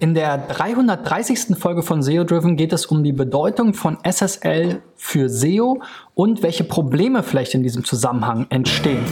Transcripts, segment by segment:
In der 330. Folge von SEO Driven geht es um die Bedeutung von SSL für SEO und welche Probleme vielleicht in diesem Zusammenhang entstehen.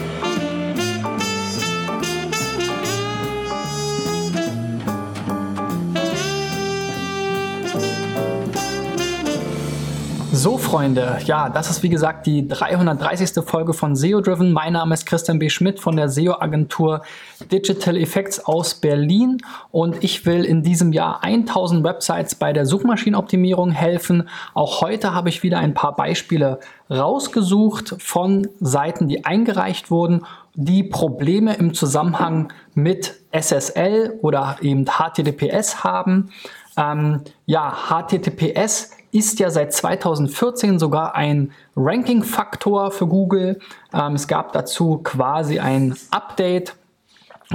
So, Freunde, ja, das ist wie gesagt die 330. Folge von SEO Driven. Mein Name ist Christian B. Schmidt von der SEO-Agentur Digital Effects aus Berlin und ich will in diesem Jahr 1000 Websites bei der Suchmaschinenoptimierung helfen. Auch heute habe ich wieder ein paar Beispiele rausgesucht von Seiten, die eingereicht wurden, die Probleme im Zusammenhang mit SSL oder eben HTTPS haben. Ähm, ja, HTTPS ist ja seit 2014 sogar ein Ranking-Faktor für Google. Ähm, es gab dazu quasi ein Update.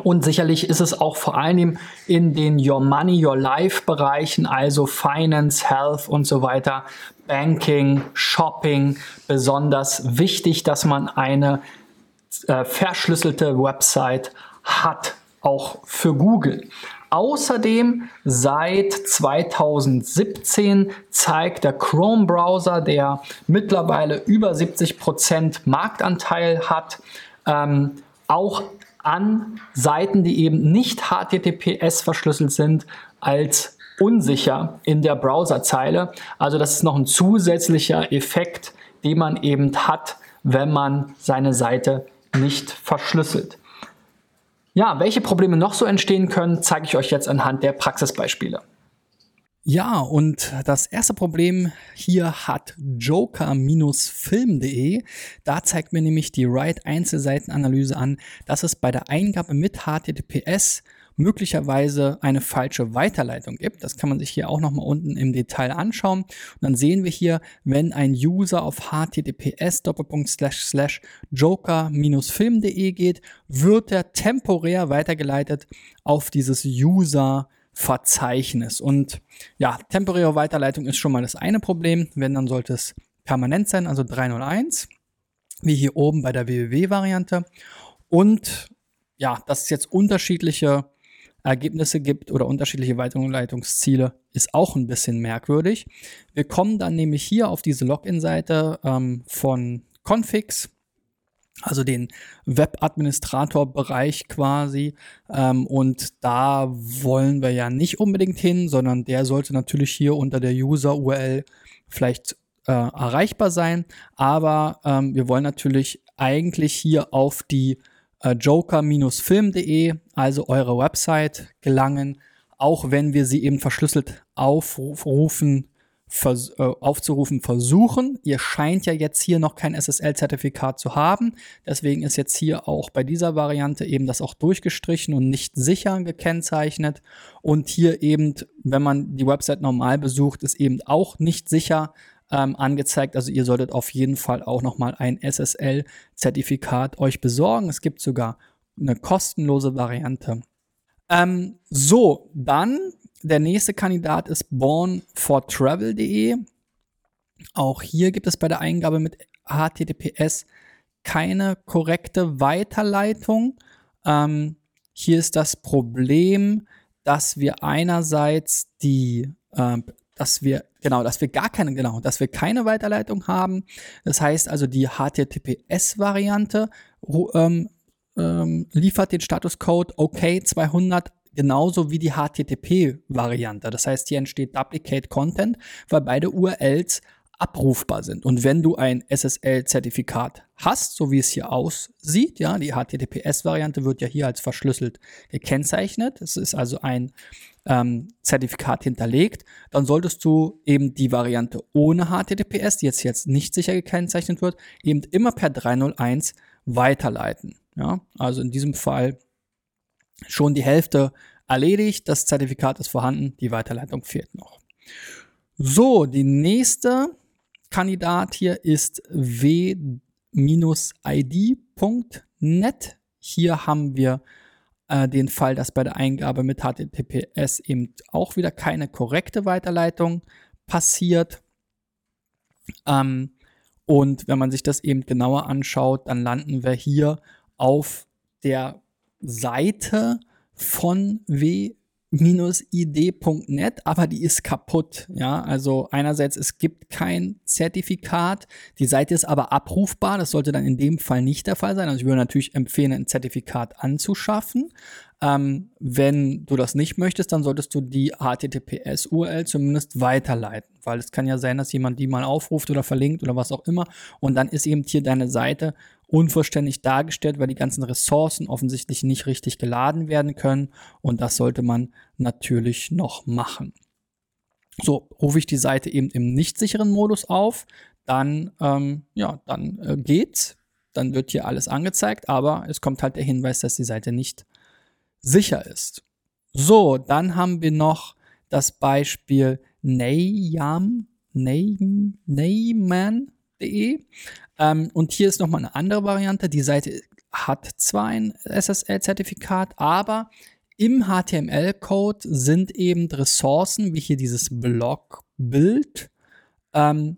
Und sicherlich ist es auch vor allem in den Your Money, Your Life Bereichen, also Finance, Health und so weiter, Banking, Shopping, besonders wichtig, dass man eine äh, verschlüsselte Website hat, auch für Google. Außerdem seit 2017 zeigt der Chrome-Browser, der mittlerweile über 70% Marktanteil hat, ähm, auch an Seiten, die eben nicht HTTPS verschlüsselt sind, als unsicher in der Browserzeile. Also das ist noch ein zusätzlicher Effekt, den man eben hat, wenn man seine Seite nicht verschlüsselt. Ja, welche Probleme noch so entstehen können, zeige ich euch jetzt anhand der Praxisbeispiele. Ja, und das erste Problem hier hat joker-film.de. Da zeigt mir nämlich die Write Einzelseitenanalyse an, dass es bei der Eingabe mit HTTPS möglicherweise eine falsche Weiterleitung gibt. Das kann man sich hier auch nochmal unten im Detail anschauen. Und dann sehen wir hier, wenn ein User auf https joker-film.de geht, wird er temporär weitergeleitet auf dieses User Verzeichnis. Und ja, temporäre Weiterleitung ist schon mal das eine Problem. Wenn, dann sollte es permanent sein, also 301, wie hier oben bei der www-Variante. Und ja, dass es jetzt unterschiedliche Ergebnisse gibt oder unterschiedliche Weiterleitungsziele, ist auch ein bisschen merkwürdig. Wir kommen dann nämlich hier auf diese Login-Seite ähm, von Configs, also den Webadministrator-Bereich quasi. Ähm, und da wollen wir ja nicht unbedingt hin, sondern der sollte natürlich hier unter der User-URL vielleicht äh, erreichbar sein. Aber ähm, wir wollen natürlich eigentlich hier auf die joker-film.de, also eure Website, gelangen, auch wenn wir sie eben verschlüsselt aufrufen, vers äh, aufzurufen versuchen. Ihr scheint ja jetzt hier noch kein SSL-Zertifikat zu haben. Deswegen ist jetzt hier auch bei dieser Variante eben das auch durchgestrichen und nicht sicher gekennzeichnet. Und hier eben, wenn man die Website normal besucht, ist eben auch nicht sicher ähm, angezeigt. Also ihr solltet auf jeden Fall auch nochmal ein SSL-Zertifikat euch besorgen. Es gibt sogar eine kostenlose Variante. Ähm, so, dann der nächste Kandidat ist bornfortravel.de. Auch hier gibt es bei der Eingabe mit HTTPS keine korrekte Weiterleitung. Ähm, hier ist das Problem, dass wir einerseits die äh, dass wir, genau, dass wir gar keine, genau, dass wir keine Weiterleitung haben. Das heißt also, die HTTPS-Variante ähm, ähm, liefert den Statuscode OK 200 genauso wie die HTTP-Variante. Das heißt, hier entsteht Duplicate Content, weil beide URLs abrufbar sind. Und wenn du ein SSL-Zertifikat hast, so wie es hier aussieht, ja, die HTTPS-Variante wird ja hier als verschlüsselt gekennzeichnet. Es ist also ein ähm, Zertifikat hinterlegt, dann solltest du eben die Variante ohne HTTPS, die jetzt, jetzt nicht sicher gekennzeichnet wird, eben immer per 301 weiterleiten. Ja, also in diesem Fall schon die Hälfte erledigt, das Zertifikat ist vorhanden, die Weiterleitung fehlt noch. So, die nächste Kandidat hier ist w-id.net. Hier haben wir äh, den Fall, dass bei der Eingabe mit HTTPS eben auch wieder keine korrekte Weiterleitung passiert. Ähm, und wenn man sich das eben genauer anschaut, dann landen wir hier auf der Seite von w id.net, aber die ist kaputt. Ja, also einerseits, es gibt kein Zertifikat, die Seite ist aber abrufbar, das sollte dann in dem Fall nicht der Fall sein. Also ich würde natürlich empfehlen, ein Zertifikat anzuschaffen. Ähm, wenn du das nicht möchtest, dann solltest du die HTTPS-URL zumindest weiterleiten, weil es kann ja sein, dass jemand die mal aufruft oder verlinkt oder was auch immer und dann ist eben hier deine Seite unvollständig dargestellt, weil die ganzen Ressourcen offensichtlich nicht richtig geladen werden können und das sollte man natürlich noch machen. So, rufe ich die Seite eben im nicht sicheren Modus auf, dann, ähm, ja, dann äh, geht's. Dann wird hier alles angezeigt, aber es kommt halt der Hinweis, dass die Seite nicht sicher ist. So, dann haben wir noch das Beispiel Neyam, Neyman.de. Ähm, und hier ist nochmal eine andere Variante. Die Seite hat zwar ein SSL-Zertifikat, aber im HTML-Code sind eben Ressourcen, wie hier dieses Blogbild, ähm,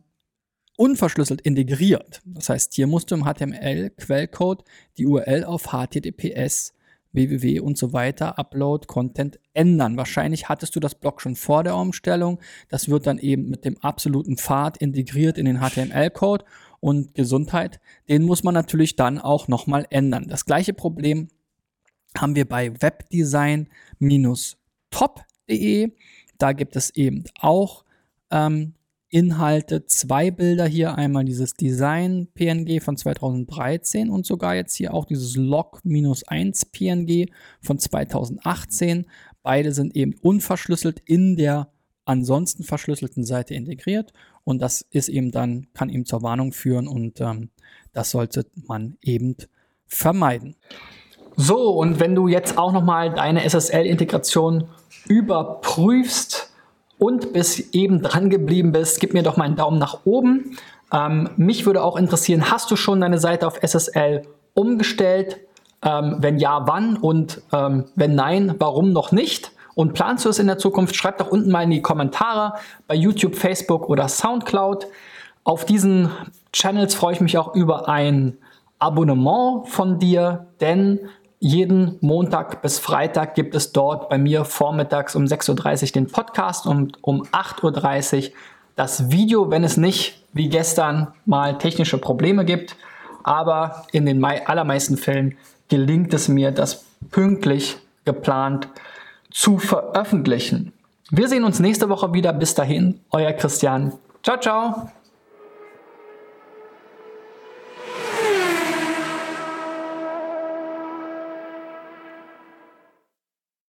unverschlüsselt integriert. Das heißt, hier musst du im HTML-Quellcode die URL auf HTTPS www und so weiter, Upload, Content ändern. Wahrscheinlich hattest du das Blog schon vor der Umstellung. Das wird dann eben mit dem absoluten Pfad integriert in den HTML-Code und Gesundheit. Den muss man natürlich dann auch nochmal ändern. Das gleiche Problem haben wir bei webdesign-top.de. Da gibt es eben auch ähm, Inhalte, zwei Bilder hier, einmal dieses Design PNG von 2013 und sogar jetzt hier auch dieses Log-1 PNG von 2018. Beide sind eben unverschlüsselt in der ansonsten verschlüsselten Seite integriert und das ist eben dann, kann eben zur Warnung führen und ähm, das sollte man eben vermeiden. So, und wenn du jetzt auch nochmal deine SSL-Integration überprüfst, und bis eben dran geblieben bist, gib mir doch mal einen Daumen nach oben. Ähm, mich würde auch interessieren, hast du schon deine Seite auf SSL umgestellt? Ähm, wenn ja, wann? Und ähm, wenn nein, warum noch nicht? Und planst du es in der Zukunft? Schreib doch unten mal in die Kommentare bei YouTube, Facebook oder Soundcloud. Auf diesen Channels freue ich mich auch über ein Abonnement von dir, denn jeden Montag bis Freitag gibt es dort bei mir vormittags um 6.30 Uhr den Podcast und um 8.30 Uhr das Video, wenn es nicht wie gestern mal technische Probleme gibt. Aber in den allermeisten Fällen gelingt es mir, das pünktlich geplant zu veröffentlichen. Wir sehen uns nächste Woche wieder. Bis dahin, euer Christian. Ciao, ciao.